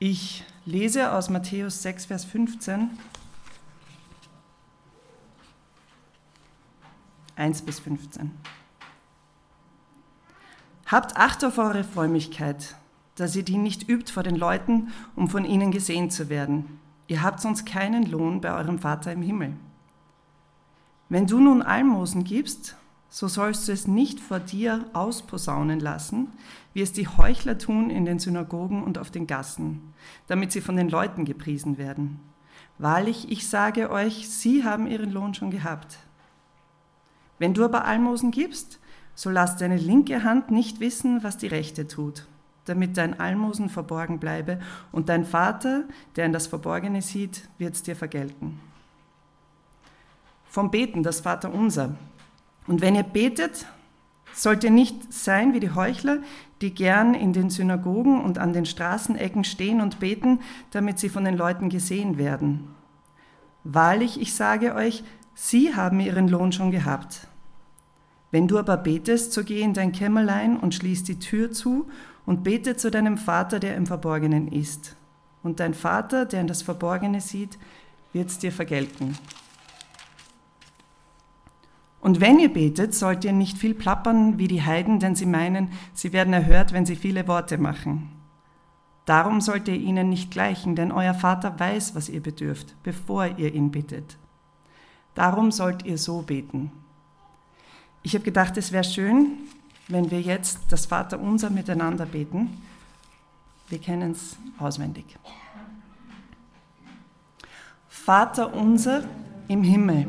Ich lese aus Matthäus 6, Vers 15. 1 bis 15. Habt Acht auf eure Frömmigkeit, dass ihr die nicht übt vor den Leuten, um von ihnen gesehen zu werden. Ihr habt sonst keinen Lohn bei eurem Vater im Himmel. Wenn du nun Almosen gibst, so sollst du es nicht vor dir ausposaunen lassen, wie es die Heuchler tun in den Synagogen und auf den Gassen, damit sie von den Leuten gepriesen werden. Wahrlich, ich sage euch, sie haben ihren Lohn schon gehabt. Wenn du aber Almosen gibst, so lass deine linke Hand nicht wissen, was die rechte tut, damit dein Almosen verborgen bleibe, und dein Vater, der in das Verborgene sieht, wird es dir vergelten. Vom Beten, das Vater unser. Und wenn ihr betet, sollt ihr nicht sein wie die Heuchler, die gern in den Synagogen und an den Straßenecken stehen und beten, damit sie von den Leuten gesehen werden. Wahrlich, ich sage euch, sie haben ihren Lohn schon gehabt. Wenn du aber betest, so geh in dein Kämmerlein und schließ die Tür zu und bete zu deinem Vater, der im Verborgenen ist. Und dein Vater, der in das Verborgene sieht, wird es dir vergelten. Und wenn ihr betet, sollt ihr nicht viel plappern wie die Heiden, denn sie meinen, sie werden erhört, wenn sie viele Worte machen. Darum sollt ihr ihnen nicht gleichen, denn euer Vater weiß, was ihr bedürft, bevor ihr ihn bittet. Darum sollt ihr so beten. Ich habe gedacht, es wäre schön, wenn wir jetzt das Vaterunser miteinander beten. Wir kennen es auswendig. Vater unser im Himmel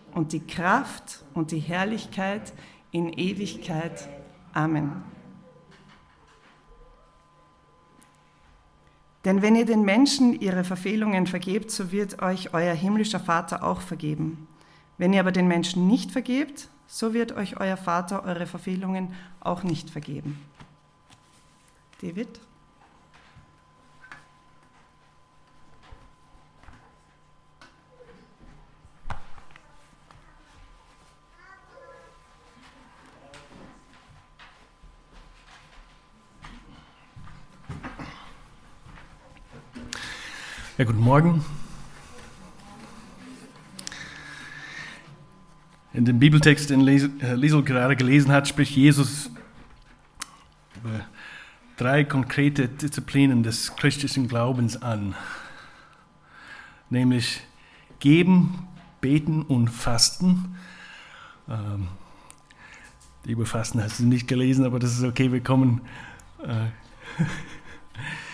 und die Kraft und die Herrlichkeit in Ewigkeit. Amen. Denn wenn ihr den Menschen ihre Verfehlungen vergebt, so wird euch euer himmlischer Vater auch vergeben. Wenn ihr aber den Menschen nicht vergebt, so wird euch euer Vater eure Verfehlungen auch nicht vergeben. David? Ja, guten Morgen. In dem Bibeltext, den Liesel gerade gelesen hat, spricht Jesus über drei konkrete Disziplinen des christlichen Glaubens an. Nämlich geben, beten und fasten. Ähm, über Fasten hast du nicht gelesen, aber das ist okay, wir kommen. Äh,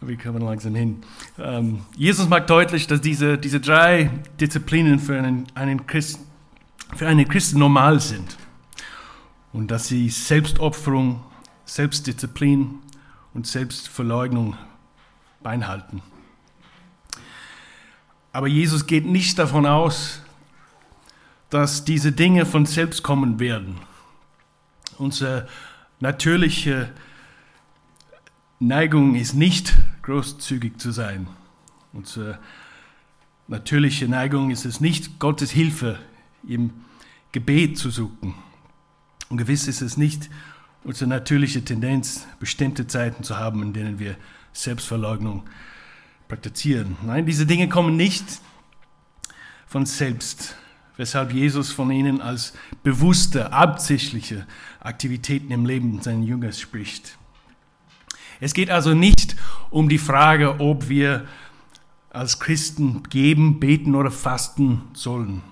wir kommen langsam hin. Ähm, Jesus macht deutlich, dass diese, diese drei Disziplinen für einen, einen, Christ, für einen Christen normal sind und dass sie Selbstopferung, Selbstdisziplin und Selbstverleugnung beinhalten. Aber Jesus geht nicht davon aus, dass diese Dinge von selbst kommen werden. Unsere natürliche Neigung ist nicht großzügig zu sein. Unsere natürliche Neigung ist es nicht, Gottes Hilfe im Gebet zu suchen. Und gewiss ist es nicht unsere natürliche Tendenz, bestimmte Zeiten zu haben, in denen wir Selbstverleugnung praktizieren. Nein, diese Dinge kommen nicht von selbst, weshalb Jesus von ihnen als bewusste, absichtliche Aktivitäten im Leben seines Jüngers spricht. Es geht also nicht um die Frage, ob wir als Christen geben, beten oder fasten sollen.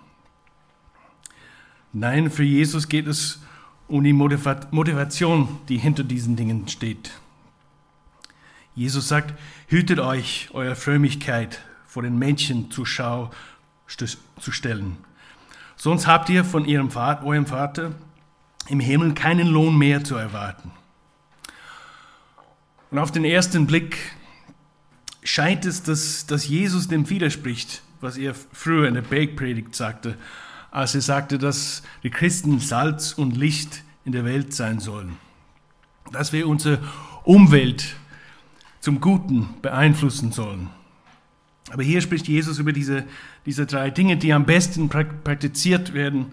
Nein, für Jesus geht es um die Motivation, die hinter diesen Dingen steht. Jesus sagt, hütet euch, eure Frömmigkeit vor den Menschen zur Schau zu stellen. Sonst habt ihr von ihrem Vater, eurem Vater im Himmel keinen Lohn mehr zu erwarten. Und auf den ersten Blick scheint es, dass, dass Jesus dem widerspricht, was er früher in der Bergpredigt sagte, als er sagte, dass die Christen Salz und Licht in der Welt sein sollen. Dass wir unsere Umwelt zum Guten beeinflussen sollen. Aber hier spricht Jesus über diese, diese drei Dinge, die am besten praktiziert werden,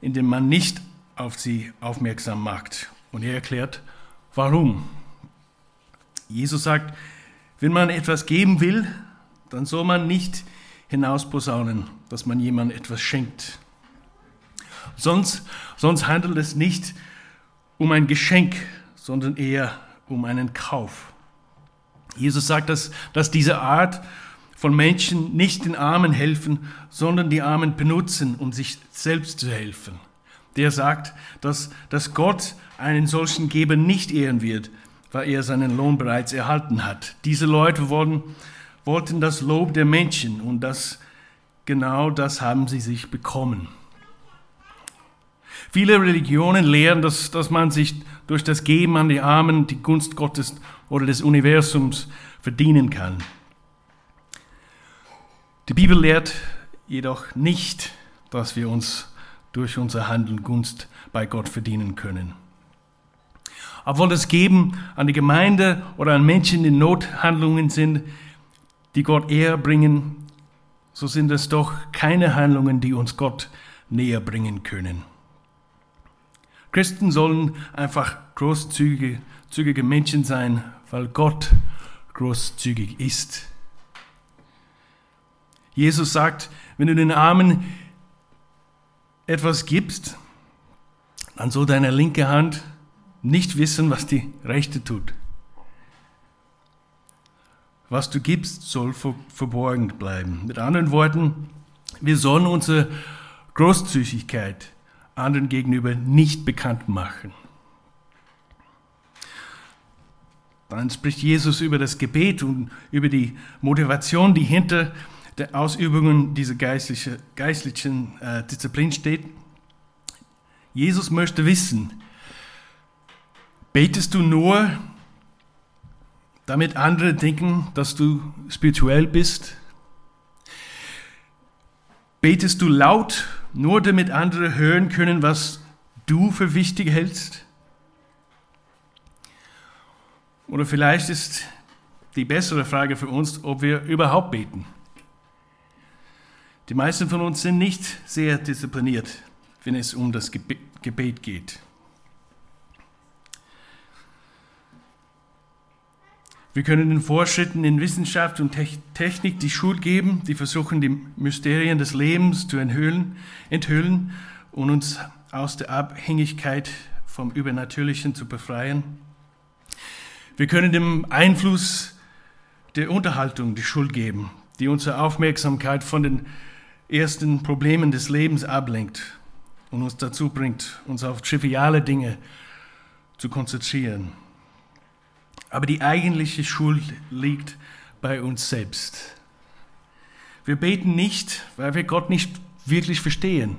indem man nicht auf sie aufmerksam macht. Und er erklärt, warum. Jesus sagt, wenn man etwas geben will, dann soll man nicht hinausposaunen, dass man jemandem etwas schenkt. Sonst, sonst handelt es nicht um ein Geschenk, sondern eher um einen Kauf. Jesus sagt, dass, dass diese Art von Menschen nicht den Armen helfen, sondern die Armen benutzen, um sich selbst zu helfen. Der sagt, dass, dass Gott einen solchen Geber nicht ehren wird, weil er seinen Lohn bereits erhalten hat. Diese Leute wollten, wollten das Lob der Menschen und das, genau das haben sie sich bekommen. Viele Religionen lehren, dass, dass man sich durch das Geben an die Armen die Gunst Gottes oder des Universums verdienen kann. Die Bibel lehrt jedoch nicht, dass wir uns durch unser Handeln Gunst bei Gott verdienen können. Obwohl das Geben an die Gemeinde oder an Menschen in Nothandlungen sind, die Gott eher bringen, so sind es doch keine Handlungen, die uns Gott näher bringen können. Christen sollen einfach großzügige zügige Menschen sein, weil Gott großzügig ist. Jesus sagt, wenn du den Armen etwas gibst, dann soll deine linke Hand nicht wissen, was die rechte tut. Was du gibst, soll verborgen bleiben. Mit anderen Worten, wir sollen unsere Großzügigkeit anderen gegenüber nicht bekannt machen. Dann spricht Jesus über das Gebet und über die Motivation, die hinter der Ausübungen dieser geistliche, geistlichen äh, Disziplin steht. Jesus möchte wissen, betest du nur, damit andere denken, dass du spirituell bist? Betest du laut, nur damit andere hören können, was du für wichtig hältst? Oder vielleicht ist die bessere Frage für uns, ob wir überhaupt beten. Die meisten von uns sind nicht sehr diszipliniert, wenn es um das Gebet geht. Wir können den Fortschritten in Wissenschaft und Technik die Schuld geben, die versuchen, die Mysterien des Lebens zu enthüllen, enthüllen und uns aus der Abhängigkeit vom Übernatürlichen zu befreien. Wir können dem Einfluss der Unterhaltung die Schuld geben, die unsere Aufmerksamkeit von den ersten Problemen des Lebens ablenkt und uns dazu bringt, uns auf triviale Dinge zu konzentrieren. Aber die eigentliche Schuld liegt bei uns selbst. Wir beten nicht, weil wir Gott nicht wirklich verstehen.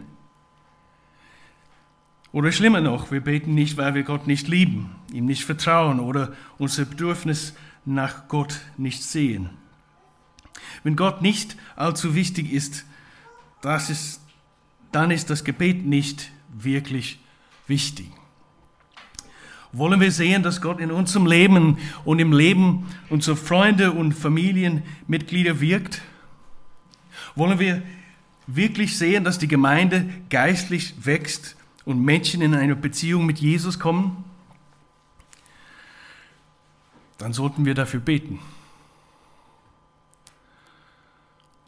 Oder schlimmer noch, wir beten nicht, weil wir Gott nicht lieben, ihm nicht vertrauen oder unser Bedürfnis nach Gott nicht sehen. Wenn Gott nicht allzu wichtig ist, das ist, dann ist das Gebet nicht wirklich wichtig. Wollen wir sehen, dass Gott in unserem Leben und im Leben unserer Freunde und Familienmitglieder wirkt? Wollen wir wirklich sehen, dass die Gemeinde geistlich wächst und Menschen in eine Beziehung mit Jesus kommen? Dann sollten wir dafür beten.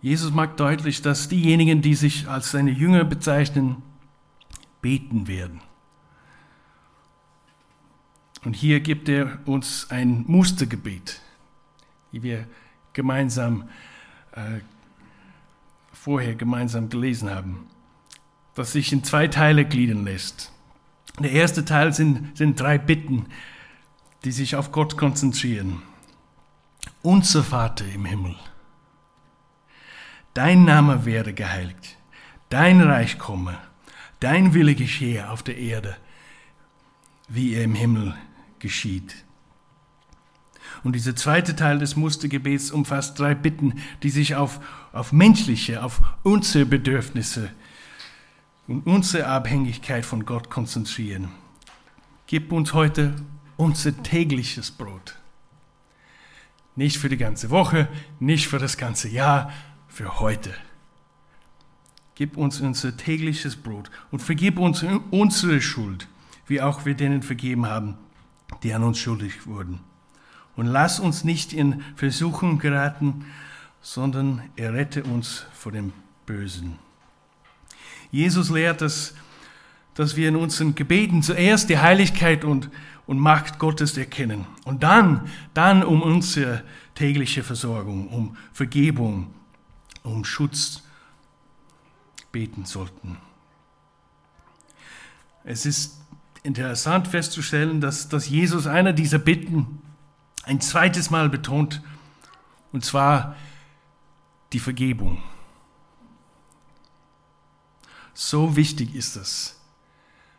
Jesus macht deutlich, dass diejenigen, die sich als seine Jünger bezeichnen, beten werden. Und hier gibt er uns ein Mustergebet, wie wir gemeinsam äh, vorher gemeinsam gelesen haben, das sich in zwei Teile gliedern lässt. Der erste Teil sind, sind drei Bitten, die sich auf Gott konzentrieren. Unser Vater im Himmel dein Name werde geheiligt, dein Reich komme, dein Wille geschehe auf der Erde, wie er im Himmel geschieht. Und dieser zweite Teil des Mustergebets umfasst drei Bitten, die sich auf, auf menschliche, auf unsere Bedürfnisse und unsere Abhängigkeit von Gott konzentrieren. Gib uns heute unser tägliches Brot. Nicht für die ganze Woche, nicht für das ganze Jahr, für heute. Gib uns unser tägliches Brot und vergib uns unsere Schuld, wie auch wir denen vergeben haben, die an uns schuldig wurden. Und lass uns nicht in Versuchung geraten, sondern errette uns vor dem Bösen. Jesus lehrt, dass, dass wir in unseren Gebeten zuerst die Heiligkeit und, und Macht Gottes erkennen und dann, dann um unsere tägliche Versorgung, um Vergebung, um Schutz beten sollten. Es ist interessant festzustellen, dass, dass Jesus einer dieser Bitten ein zweites Mal betont, und zwar die Vergebung. So wichtig ist es,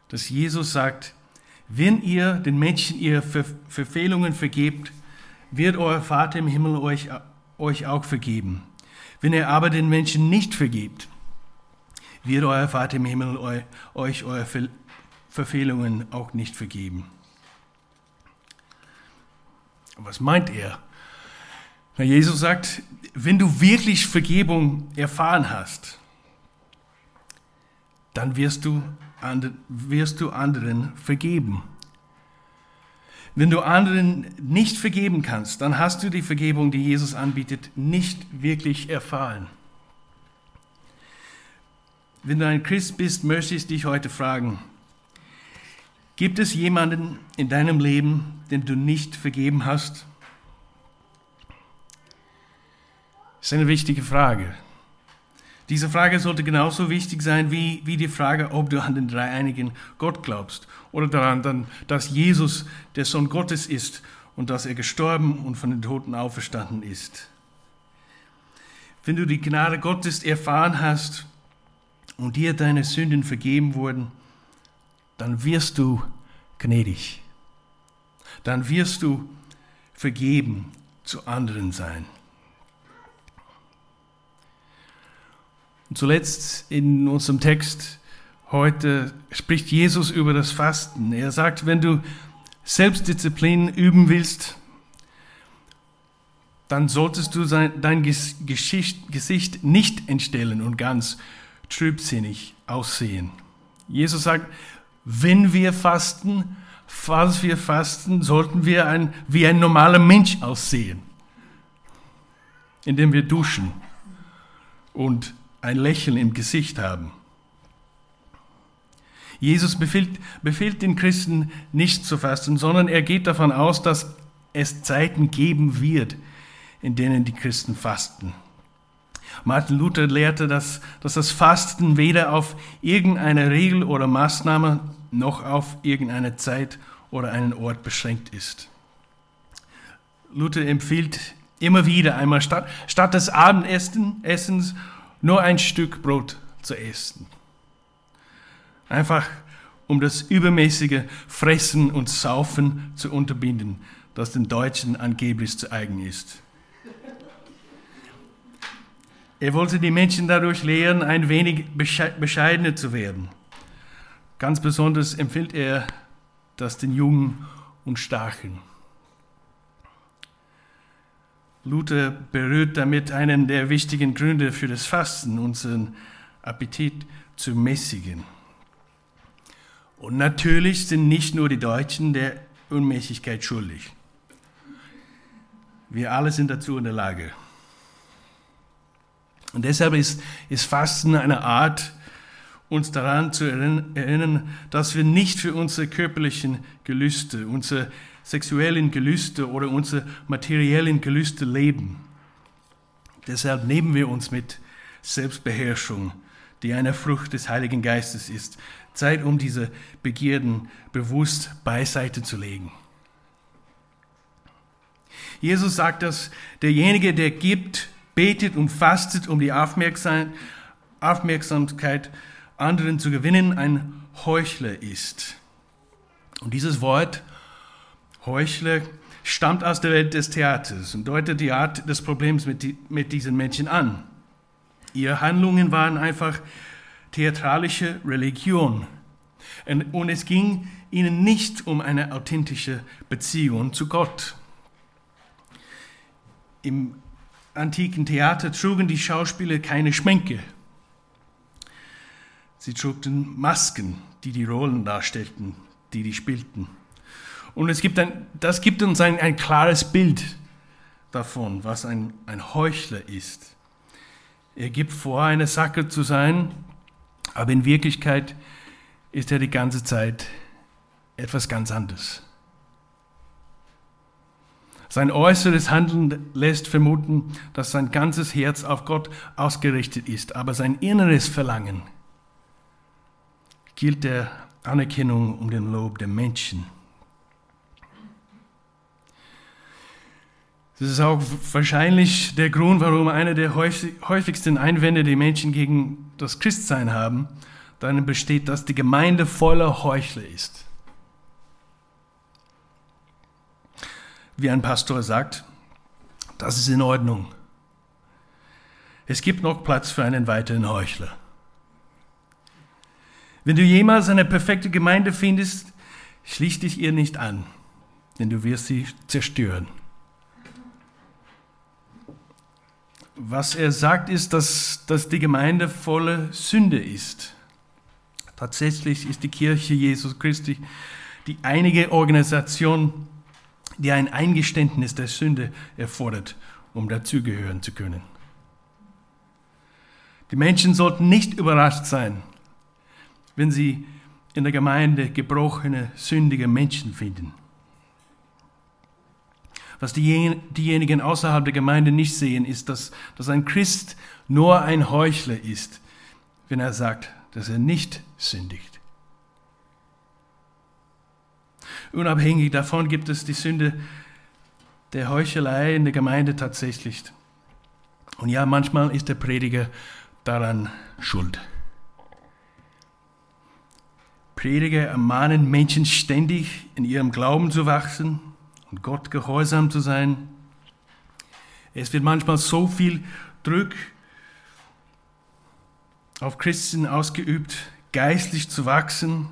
dass Jesus sagt, wenn ihr den Menschen ihre Verfehlungen vergebt, wird euer Vater im Himmel euch, euch auch vergeben. Wenn ihr aber den Menschen nicht vergebt, wird euer Vater im Himmel euch eure Verfehlungen auch nicht vergeben. Was meint er? Na, Jesus sagt, wenn du wirklich Vergebung erfahren hast, dann wirst du, wirst du anderen vergeben. Wenn du anderen nicht vergeben kannst, dann hast du die Vergebung, die Jesus anbietet, nicht wirklich erfahren. Wenn du ein Christ bist, möchte ich dich heute fragen, gibt es jemanden in deinem Leben, dem du nicht vergeben hast? Das ist eine wichtige Frage. Diese Frage sollte genauso wichtig sein wie, wie die Frage, ob du an den dreieinigen Gott glaubst oder daran, dass Jesus der Sohn Gottes ist und dass er gestorben und von den Toten auferstanden ist. Wenn du die Gnade Gottes erfahren hast und dir deine Sünden vergeben wurden, dann wirst du gnädig. Dann wirst du vergeben zu anderen sein. Und zuletzt in unserem Text heute spricht Jesus über das Fasten. Er sagt, wenn du Selbstdisziplin üben willst, dann solltest du dein Gesicht nicht entstellen und ganz trübsinnig aussehen. Jesus sagt, wenn wir fasten, falls wir fasten, sollten wir ein, wie ein normaler Mensch aussehen, indem wir duschen und ein Lächeln im Gesicht haben. Jesus befiehlt, befiehlt den Christen nicht zu fasten, sondern er geht davon aus, dass es Zeiten geben wird, in denen die Christen fasten. Martin Luther lehrte, dass, dass das Fasten weder auf irgendeine Regel oder Maßnahme noch auf irgendeine Zeit oder einen Ort beschränkt ist. Luther empfiehlt immer wieder einmal statt, statt des Abendessens nur ein Stück Brot zu essen. Einfach um das übermäßige Fressen und Saufen zu unterbinden, das den Deutschen angeblich zu eigen ist. Er wollte die Menschen dadurch lehren, ein wenig bescheidener zu werden. Ganz besonders empfiehlt er das den Jungen und Starken. Luther berührt damit einen der wichtigen Gründe für das Fasten, unseren Appetit zu mäßigen. Und natürlich sind nicht nur die Deutschen der Unmäßigkeit schuldig. Wir alle sind dazu in der Lage. Und deshalb ist, ist Fasten eine Art, uns daran zu erinnern, dass wir nicht für unsere körperlichen Gelüste, unsere sexuellen Gelüste oder unsere materiellen Gelüste leben. Deshalb nehmen wir uns mit Selbstbeherrschung, die eine Frucht des Heiligen Geistes ist, Zeit, um diese Begierden bewusst beiseite zu legen. Jesus sagt, dass derjenige, der gibt, betet und fastet, um die Aufmerksamkeit anderen zu gewinnen, ein Heuchler ist. Und dieses Wort Heuchler stammt aus der Welt des Theaters und deutet die Art des Problems mit, die, mit diesen Menschen an. Ihre Handlungen waren einfach theatralische Religion. Und es ging ihnen nicht um eine authentische Beziehung zu Gott. Im antiken Theater trugen die Schauspieler keine Schminke. Sie trugen Masken, die die Rollen darstellten, die die spielten. Und es gibt ein, das gibt uns ein, ein klares Bild davon, was ein, ein Heuchler ist. Er gibt vor, eine Sache zu sein, aber in Wirklichkeit ist er die ganze Zeit etwas ganz anderes. Sein äußeres Handeln lässt vermuten, dass sein ganzes Herz auf Gott ausgerichtet ist, aber sein inneres Verlangen gilt der Anerkennung um den Lob der Menschen. Das ist auch wahrscheinlich der Grund, warum einer der häufigsten Einwände, die Menschen gegen das Christsein haben, darin besteht, dass die Gemeinde voller Heuchler ist. Wie ein Pastor sagt, das ist in Ordnung. Es gibt noch Platz für einen weiteren Heuchler. Wenn du jemals eine perfekte Gemeinde findest, schließ dich ihr nicht an, denn du wirst sie zerstören. Was er sagt, ist, dass, dass die Gemeinde voller Sünde ist. Tatsächlich ist die Kirche Jesus Christi die einige Organisation, die ein Eingeständnis der Sünde erfordert, um dazugehören zu können. Die Menschen sollten nicht überrascht sein, wenn sie in der Gemeinde gebrochene, sündige Menschen finden. Was diejenigen außerhalb der Gemeinde nicht sehen, ist, dass, dass ein Christ nur ein Heuchler ist, wenn er sagt, dass er nicht sündigt. Unabhängig davon gibt es die Sünde der Heuchelei in der Gemeinde tatsächlich. Und ja, manchmal ist der Prediger daran schuld. Prediger ermahnen Menschen ständig in ihrem Glauben zu wachsen und Gott gehorsam zu sein. Es wird manchmal so viel Druck auf Christen ausgeübt, geistlich zu wachsen,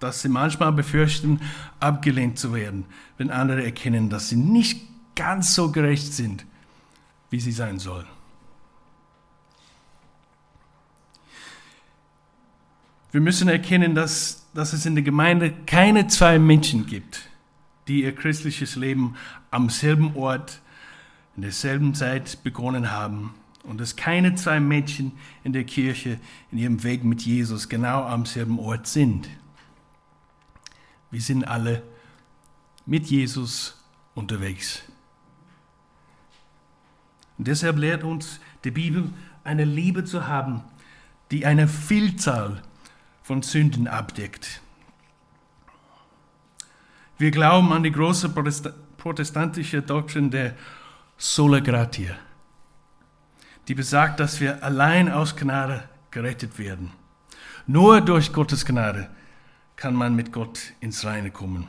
dass sie manchmal befürchten, abgelehnt zu werden, wenn andere erkennen, dass sie nicht ganz so gerecht sind, wie sie sein sollen. Wir müssen erkennen, dass, dass es in der Gemeinde keine zwei Menschen gibt, die ihr christliches Leben am selben Ort, in derselben Zeit begonnen haben und dass keine zwei Menschen in der Kirche in ihrem Weg mit Jesus genau am selben Ort sind. Wir sind alle mit Jesus unterwegs. Und deshalb lehrt uns die Bibel, eine Liebe zu haben, die eine Vielzahl von Sünden abdeckt. Wir glauben an die große protestantische Doktrin der Sola Gratia, die besagt, dass wir allein aus Gnade gerettet werden. Nur durch Gottes Gnade kann man mit Gott ins Reine kommen.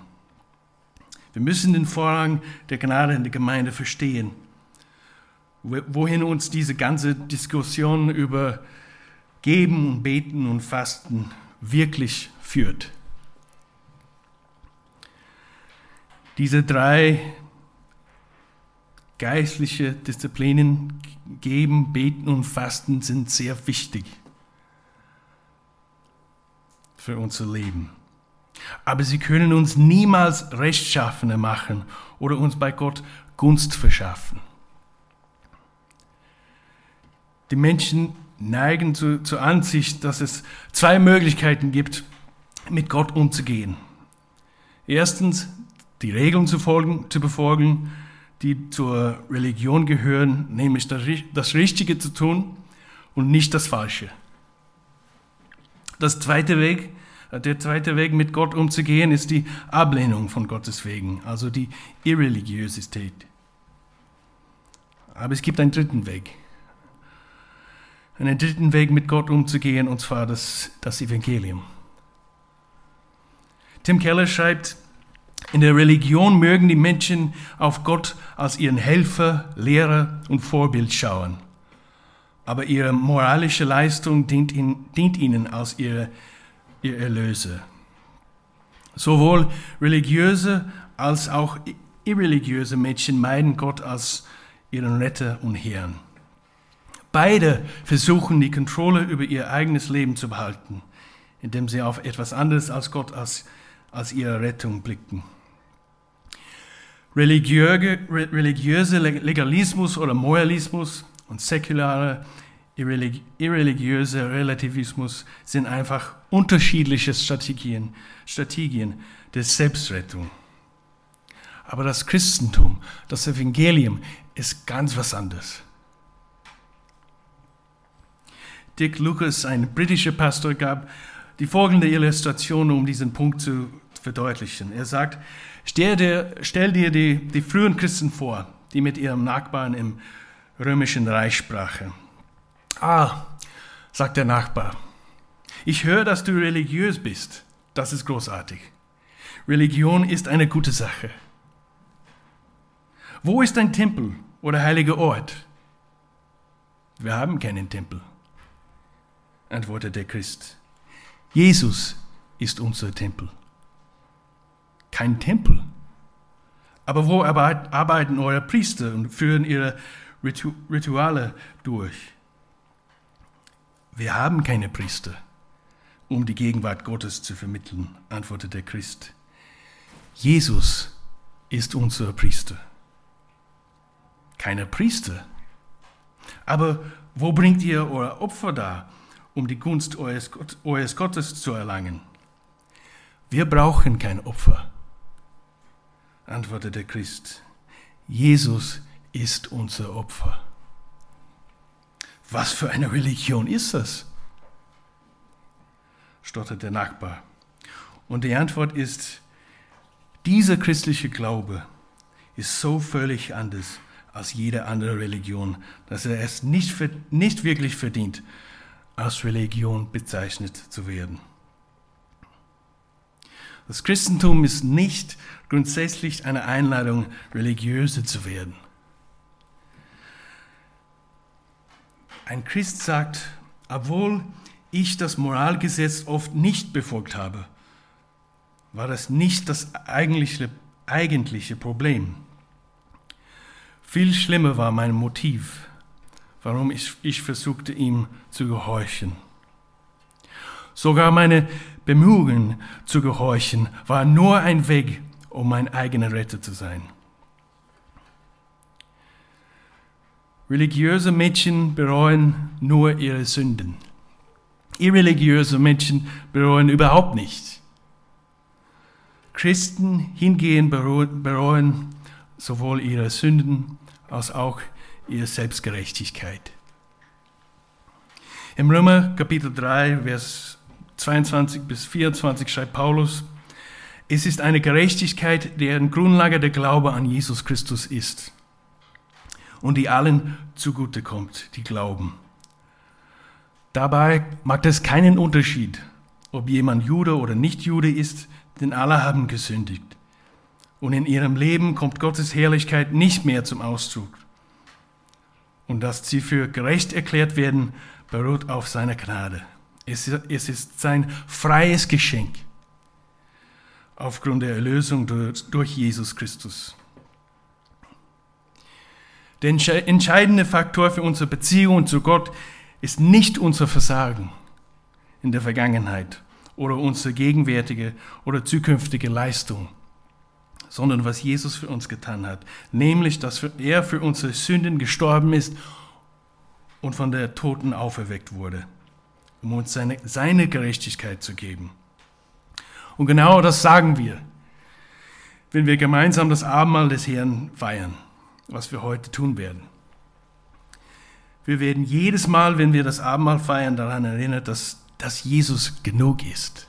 Wir müssen den Vorrang der Gnade in der Gemeinde verstehen, wohin uns diese ganze Diskussion über Geben und Beten und Fasten wirklich führt. Diese drei geistliche Disziplinen, Geben, Beten und Fasten, sind sehr wichtig für unser Leben. Aber sie können uns niemals Rechtschaffene machen oder uns bei Gott Gunst verschaffen. Die Menschen neigen zu, zur Ansicht, dass es zwei Möglichkeiten gibt, mit Gott umzugehen. Erstens die Regeln zu, folgen, zu befolgen, die zur Religion gehören, nämlich das Richtige zu tun und nicht das Falsche. Das zweite Weg, äh, der zweite Weg, mit Gott umzugehen, ist die Ablehnung von Gottes Wegen, also die Irreligiosität. Aber es gibt einen dritten Weg. Einen dritten Weg, mit Gott umzugehen, und zwar das, das Evangelium. Tim Keller schreibt, In der Religion mögen die Menschen auf Gott als ihren Helfer, Lehrer und Vorbild schauen. Aber ihre moralische Leistung dient ihnen, dient ihnen als ihre, ihr Erlöser. Sowohl religiöse als auch irreligiöse Menschen meiden Gott als ihren Retter und Herrn. Beide versuchen die Kontrolle über ihr eigenes Leben zu behalten, indem sie auf etwas anderes als Gott als, als ihre Rettung blicken. Religiöse, Legalismus oder Moralismus und säkularer irreligiöser Relativismus sind einfach unterschiedliche Strategien, Strategien der Selbstrettung. Aber das Christentum, das Evangelium ist ganz was anderes. Dick Lucas, ein britischer Pastor, gab die folgende Illustration, um diesen Punkt zu verdeutlichen. Er sagt, stell dir, stell dir die, die frühen Christen vor, die mit ihrem Nachbarn im römischen Reich sprachen. Ah, sagt der Nachbar, ich höre, dass du religiös bist. Das ist großartig. Religion ist eine gute Sache. Wo ist dein Tempel oder heiliger Ort? Wir haben keinen Tempel, antwortet der Christ. Jesus ist unser Tempel. Kein Tempel. Aber wo arbeiten eure Priester und führen ihre Rituale durch? Wir haben keine Priester, um die Gegenwart Gottes zu vermitteln, antwortet der Christ. Jesus ist unser Priester. Keine Priester. Aber wo bringt ihr euer Opfer dar, um die Gunst eures, eures Gottes zu erlangen? Wir brauchen kein Opfer, antwortet der Christ. Jesus ist unser Opfer. Was für eine Religion ist das? stottert der Nachbar. Und die Antwort ist, dieser christliche Glaube ist so völlig anders als jede andere Religion, dass er es nicht, nicht wirklich verdient, als Religion bezeichnet zu werden. Das Christentum ist nicht grundsätzlich eine Einladung, religiöse zu werden. Ein Christ sagt, obwohl ich das Moralgesetz oft nicht befolgt habe, war das nicht das eigentliche, eigentliche Problem. Viel schlimmer war mein Motiv, warum ich, ich versuchte, ihm zu gehorchen. Sogar meine Bemühungen zu gehorchen waren nur ein Weg, um mein eigener Retter zu sein. Religiöse Mädchen bereuen nur ihre Sünden. Irreligiöse Menschen bereuen überhaupt nicht. Christen hingehen bereuen sowohl ihre Sünden als auch ihre Selbstgerechtigkeit. Im Römer Kapitel 3, Vers 22 bis 24 schreibt Paulus, es ist eine Gerechtigkeit, deren Grundlage der Glaube an Jesus Christus ist und die allen zugute kommt, die glauben. Dabei macht es keinen Unterschied, ob jemand Jude oder nicht Jude ist, denn alle haben gesündigt. Und in ihrem Leben kommt Gottes Herrlichkeit nicht mehr zum Ausdruck. Und dass sie für gerecht erklärt werden, beruht auf seiner Gnade. Es ist sein freies Geschenk aufgrund der Erlösung durch Jesus Christus. Der entscheidende Faktor für unsere Beziehung zu Gott ist nicht unser Versagen in der Vergangenheit oder unsere gegenwärtige oder zukünftige Leistung, sondern was Jesus für uns getan hat, nämlich dass er für unsere Sünden gestorben ist und von der Toten auferweckt wurde, um uns seine, seine Gerechtigkeit zu geben. Und genau das sagen wir, wenn wir gemeinsam das Abendmahl des Herrn feiern was wir heute tun werden. Wir werden jedes Mal, wenn wir das Abendmahl feiern, daran erinnert, dass, dass Jesus genug ist.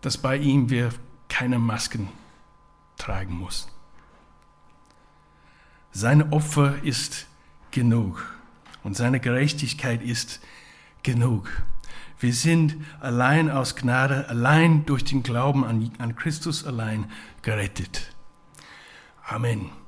Dass bei ihm wir keine Masken tragen müssen. Sein Opfer ist genug und seine Gerechtigkeit ist genug. Wir sind allein aus Gnade, allein durch den Glauben an, an Christus allein gerettet. Amen.